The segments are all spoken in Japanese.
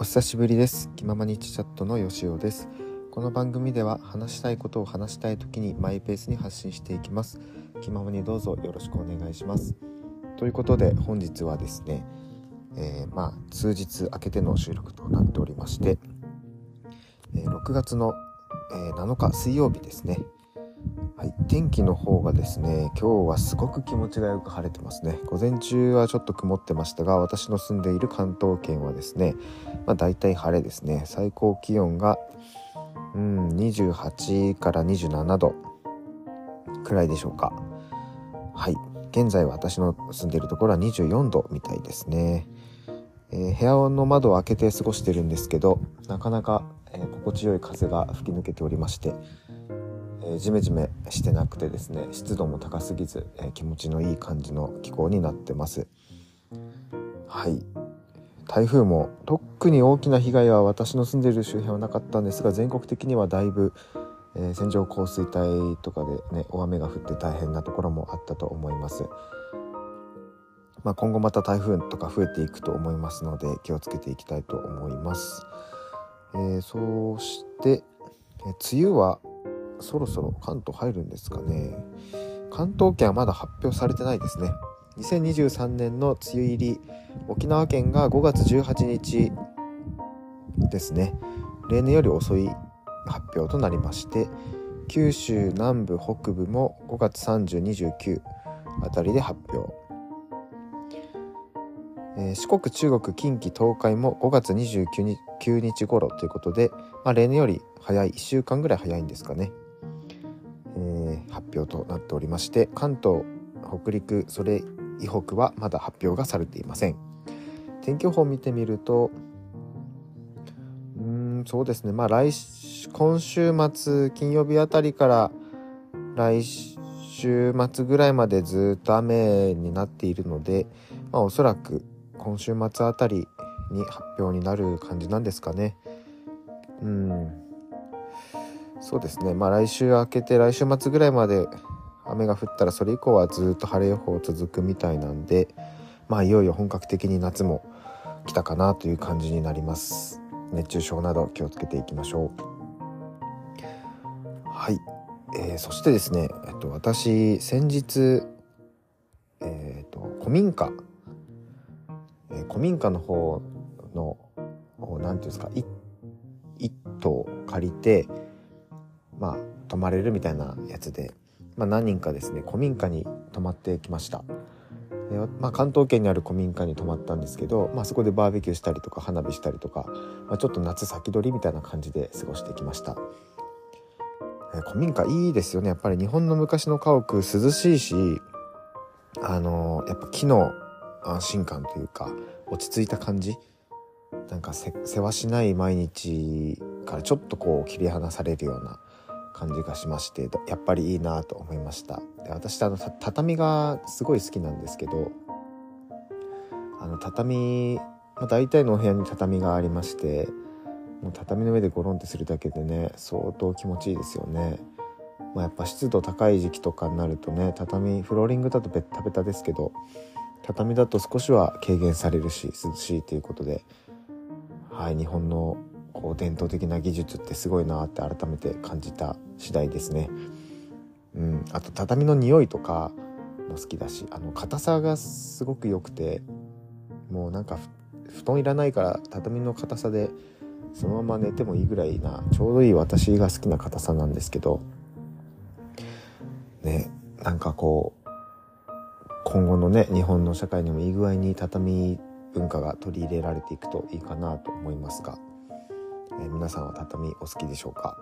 お久しぶりです。気ままにチチャットのよしおです。この番組では話したいことを話したい時にマイペースに発信していきます。気ままにどうぞよろしくお願いします。ということで本日はですね、えー、まあ数日明けての収録となっておりまして、えー、6月の、えー、7日水曜日ですね。はい、天気の方がですね今日はすごく気持ちがよく晴れてますね。午前中はちょっと曇ってましたが私の住んでいる関東圏はですねまあ大体晴れですね。最高気温がうん28から27度くらいでしょうか。はい現在私の住んでいるところは24度みたいですね、えー、部屋の窓を開けて過ごしてるんですけどなかなか、えー、心地よい風が吹き抜けておりましてえジメジメしてなくてですね湿度も高すぎず、え気持ちのいい感じの気候になってます。はい。台風も特に大きな被害は私の住んでいる周辺はなかったんですが全国的にはだいぶ、えー、線状降水帯とかでね大雨が降って大変なところもあったと思います。まあ、今後また台風とか増えていくと思いますので気をつけていきたいと思います、えー、そして、え梅雨はそろそろ関東入るんですかね。関東圏はまだ発表されてないですね。2023年の梅雨入り沖縄県が5月18日ですね。例年より遅い発表となりまして九州南部北部も5月3029あたりで発表、えー、四国中国近畿東海も5月29日日頃ということで、まあ、例年より早い1週間ぐらい早いんですかね、発表となっておりまして関東北陸それ以北はまだ発表がされていません。天気予報を見てみるとうんそうですね。まあ来今週末金曜日あたりから来週末ぐらいまでずっと雨になっているので、まあ、おそらく今週末あたりに発表になる感じなんですかね。うん。そうですね。まあ来週明けて来週末ぐらいまで雨が降ったらそれ以降はずっと晴れ予報続くみたいなんでまあいよいよ本格的に夏も来たかなという感じになります。熱中症など気をつけていきましょう。はい、えー、そしてですね、えっと、私先日えっ、と古民家、えー、古民家の方の何て言うんですか一棟借りてまあ、泊まれるみたいなやつで、まあ、何人かですね古民家に泊まってきました。でまあ、関東圏にある古民家に泊まったんですけど、まあ、そこでバーベキューしたりとか花火したりとか、まあ、ちょっと夏先取りみたいな感じで過ごしてきました。古民家いいですよねやっぱり日本の昔の家屋涼しいしあのー、やっぱ木の安心感というか落ち着いた感じなんかせわしない毎日からちょっとこう切り離されるような感じがしましてやっぱりいいなと思いました。で私あの畳がすごい好きなんですけどあの畳、まあ、大体のお部屋に畳がありましてもう畳の上でゴロンってするだけでね相当気持ちいいですよね、まあ、やっぱ湿度高い時期とかになるとね畳フローリングだとベッタベタですけど畳だと少しは軽減されるし涼しいということではい日本のこう伝統的な技術ってすごいなって改めて感じた次第ですね。うん、あと畳の匂いとかも好きだしあの硬さがすごく良くてもうなんか布団いらないから畳の硬さでそのまま寝てもいいぐらいなちょうどいい私が好きな硬さなんですけどねなんかこう今後のね日本の社会にもいい具合に畳文化が取り入れられていくといいかなと思いますがえ皆さんは畳お好きでしょうか？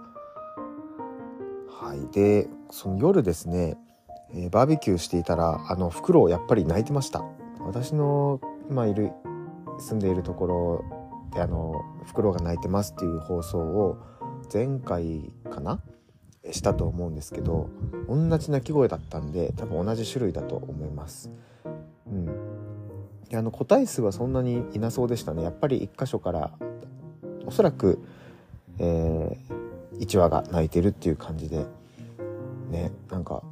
はい。でその夜ですね、えー、バーベキューしていたらあのフクロウやっぱり泣いてました。私の今いる住んでいるところであのフクロウが泣いてますっていう放送を前回かな？したと思うんですけど同じ鳴き声だったんで多分同じ種類だと思います。うん。であの個体数はそんなにいなそうでしたね。やっぱり1箇所からおそらく、えー、1話が泣いてるっていう感じでねなんか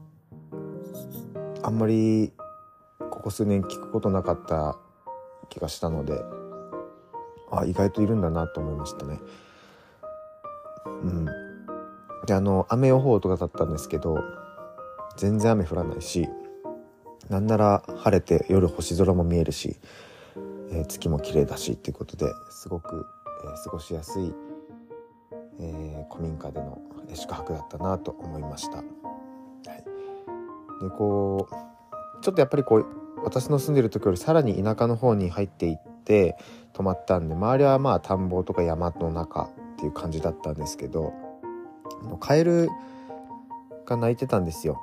あんまりここ数年聞くことなかった気がしたのであ意外といるんだなと思いましたね。うん、であの雨予報とかだったんですけど全然雨降らないしなんなら晴れて夜星空も見えるし、えー、月も綺麗だしっていうことですごく、えー、過ごしやすい、えー、古民家での宿泊だったなと思いました。はい、でこうちょっとやっぱりこう私の住んでる時よりさらに田舎の方に入っていって泊まったんで周りはまあ田んぼとか山の中っていう感じだったんですけどカエルが鳴いてたんですよ。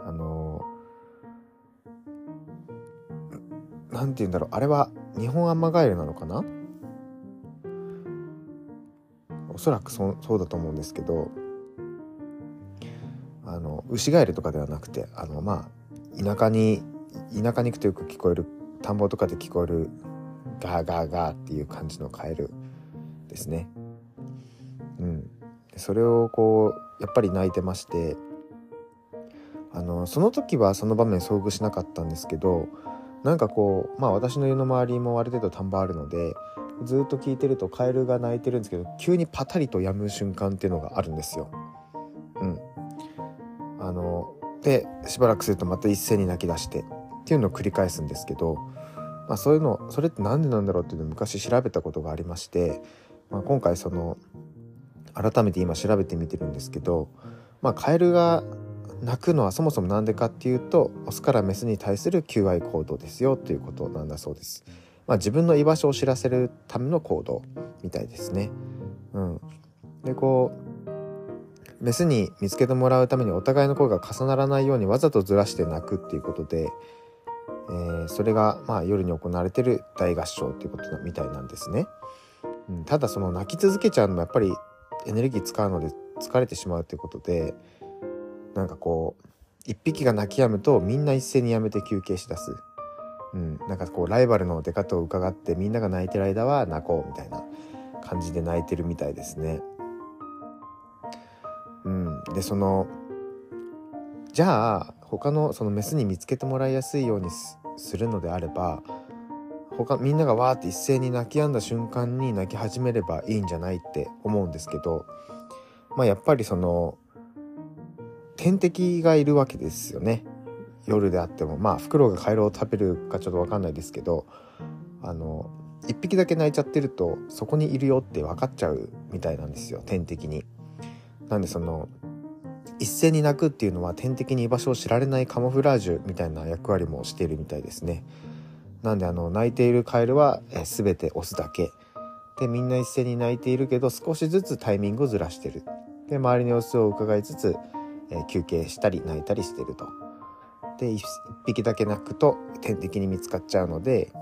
あの何て言うんだろうあれは日本アマガエルなのかな？おそらくそそうだと思うんですけどあのウシガエルとかではなくてあのまあ田舎に田舎に行くとよく聞こえる田んぼとかで聞こえるガーガーガーっていう感じのカエルですね。うん、それをこうやっぱり泣いてましてあのその時はその場面遭遇しなかったんですけどなんかこうまあ私の家の周りもある程度田んぼあるのでずっと聞いてるとカエルが鳴いてるんですけど急にパタリと止む瞬間っていうのがあるんですよ。うん、あのでしばらくするとまた一斉に泣き出してっていうのを繰り返すんですけど、まあ、そういうのそれって何でなんだろうっていうのを昔調べたことがありまして、まあ、今回その改めて今調べてみてるんですけど、まあ、カエルが鳴くのはそもそも何でかっていうとオスからメスに対する求愛行動ですよということなんだそうです。まあ、自分の居場所を知らせるための行動みたいですね。うん、でこうメスに見つけてもらうためにお互いの声が重ならないようにわざとずらして鳴くっていうことで、えー、それがまあ夜に行われてる大合唱っていうことみたいなんですね。うん、ただその泣き続けちゃうのもやっぱりエネルギー使うので疲れてしまうっていうことでなんかこう一匹が泣き止むとみんな一斉にやめて休憩しだす、うん、なんかこうライバルの出方を伺ってみんなが泣いてる間は泣こうみたいな感じで泣いてるみたいですね。うん、でそのじゃあ他のそのメスに見つけてもらいやすいようにするのであれば他みんながわーって一斉に泣き止んだ瞬間に泣き始めればいいんじゃないって思うんですけどまあやっぱりその天敵がいるわけですよね。夜であってもまあフクロウがカエルを食べるかちょっと分かんないですけどあの1匹だけ泣いちゃってるとそこにいるよって分かっちゃうみたいなんですよ天敵に。なんでその一斉に泣くっていうのは天敵に居場所を知られないカモフラージュみたいな役割もしているみたいですね。なんであの泣いているカエルは、え全てオスだけでみんな一斉に泣いているけど少しずつタイミングをずらしてるで周りの様子を伺いつつ、え休憩したり泣いたりしてるとで1匹だけ泣くと天敵に見つかっちゃうので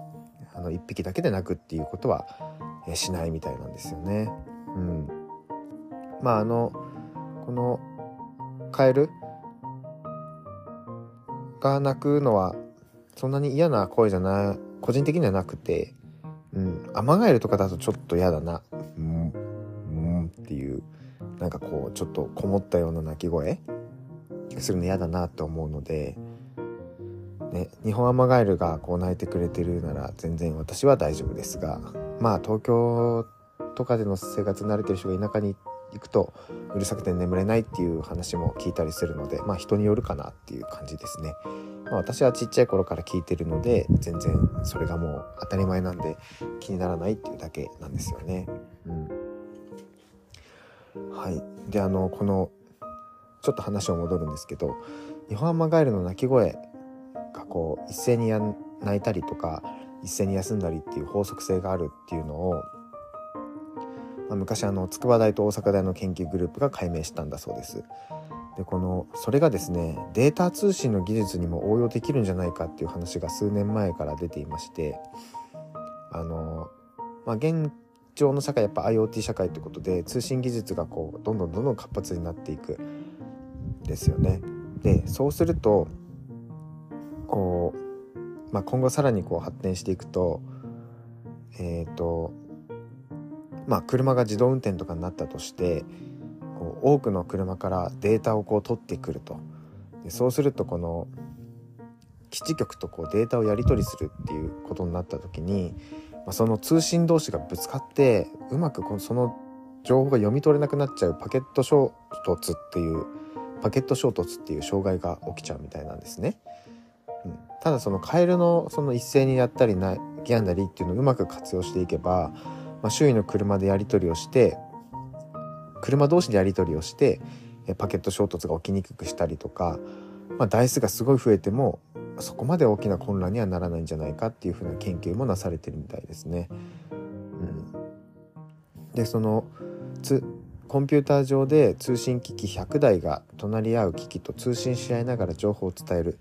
あの1匹だけで泣くっていうことは、しないみたいなんですよね。うん、まああのこのカエルが鳴くのはそんなに嫌な声じゃない個人的にはなくて、うん、アマガエルとかだとちょっと嫌だな、うん、うん、っていうなんかこうちょっとこもったような鳴き声するの嫌だなと思うので、ね、日本アマガエルがこう鳴いてくれてるなら全然私は大丈夫ですがまあ東京とかでの生活に慣れてる人が田舎に行くとうるさくて眠れないっていう話も聞いたりするのでまあ人によるかなっていう感じですね。まあ、私はちっちゃい頃から聞いてるので全然それがもう当たり前なんで気にならないっていうだけなんですよね。うん、はいであのこのちょっと話を戻るんですけどニホンアマガエルの鳴き声がこう一斉に泣いたりとか一斉に休んだりっていう法則性があるっていうのを、まあ、昔あの筑波大と大阪大の研究グループが解明したんだそうです。でこのそれがですねデータ通信の技術にも応用できるんじゃないかっていう話が数年前から出ていましてあの、まあ、現状の社会やっぱ IoT 社会ってことで通信技術がこうどんどんどんどん活発になっていくですよね。でそうするとこう、まあ、今後さらにこう発展していくとえっ、ー、とまあ車が自動運転とかになったとしてこう多くの車からデータをこう取ってくるとでそうするとこの基地局とこうデータをやり取りするっていうことになった時にまあ、その通信同士がぶつかってうまくこのその情報が読み取れなくなっちゃうパケット衝突っていうパケット衝突っていう障害が起きちゃうみたいなんですね。ただそのカエルのその一斉にやったりなギャンなりっていうのをうまく活用していけば、まあ、周囲の車でやり取りをして車同士でやり取りをしてパケット衝突が起きにくくしたりとか、まあ、台数がすごい増えてもそこまで大きな混乱にはならないんじゃないかっていうふうな研究もなされてるみたいですね。うん、でそのつコンピューター上で通信機器100台が隣り合う機器と通信し合いながら情報を伝える。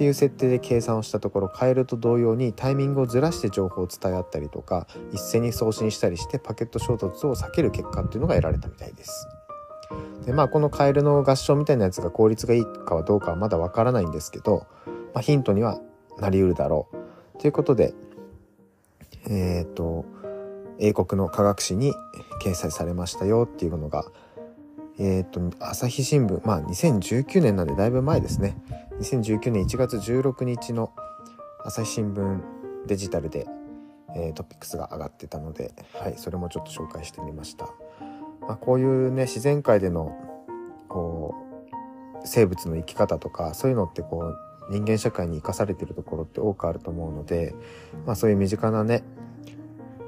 っていう設定で計算をしたところカエルと同様にタイミングをずらして情報を伝え合ったりとか一斉に送信したりしてパケット衝突を避ける結果っていうのが得られたみたいです。でまあこのカエルの合唱みたいなやつが効率がいいかはどうかはまだわからないんですけど、まあ、ヒントにはなりうるだろうということでえっ、ー、と英国の科学誌に掲載されましたよっていうのがえっ、ー、と朝日新聞まあ2019年なんでだいぶ前ですね2019年1月16日の朝日新聞デジタルで、えー、トピックスが上がってたので、はい、それもちょっと紹介してみました。まあ、こういうね自然界でのこう生物の生き方とかそういうのってこう人間社会に生かされてるところって多くあると思うので、まあ、そういう身近なね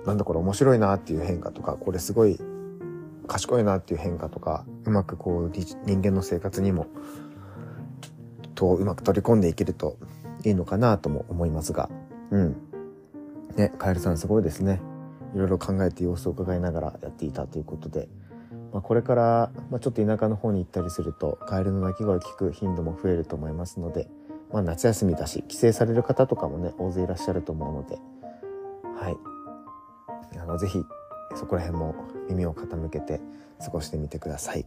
なんだこれ面白いなっていう変化とかこれすごい賢いなっていう変化とかうまくこう人間の生活にもとうまく取り込んでいけるといいのかなとも思いますが。うん。ねカエルさんすごいですね。いろいろ考えて様子を伺いながらやっていたということで、まあ、これから、まあ、ちょっと田舎の方に行ったりするとカエルの鳴き声を聞く頻度も増えると思いますので、まあ、夏休みだし帰省される方とかもね大勢いらっしゃると思うので。はい。あのぜひそこら辺も耳を傾けて過ごしてみてください。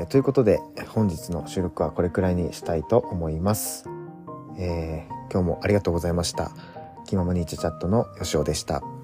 えということで本日の収録はこれくらいにしたいと思います。えー、今日もありがとうございました。気ままにチャチャットのよしおでした。